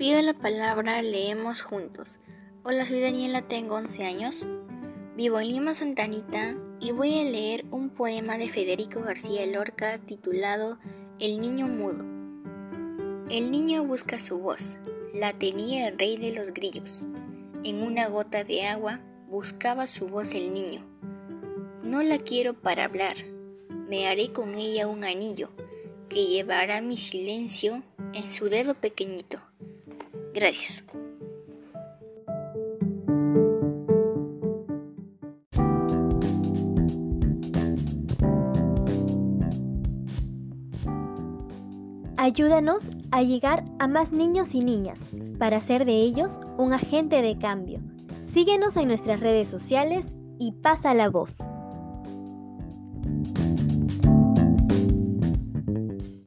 Pido la palabra, leemos juntos. Hola, soy Daniela, tengo 11 años. Vivo en Lima, Santanita y voy a leer un poema de Federico García Lorca titulado El niño mudo. El niño busca su voz, la tenía el rey de los grillos. En una gota de agua buscaba su voz el niño. No la quiero para hablar, me haré con ella un anillo que llevará mi silencio en su dedo pequeñito. Gracias. Ayúdanos a llegar a más niños y niñas para hacer de ellos un agente de cambio. Síguenos en nuestras redes sociales y pasa la voz.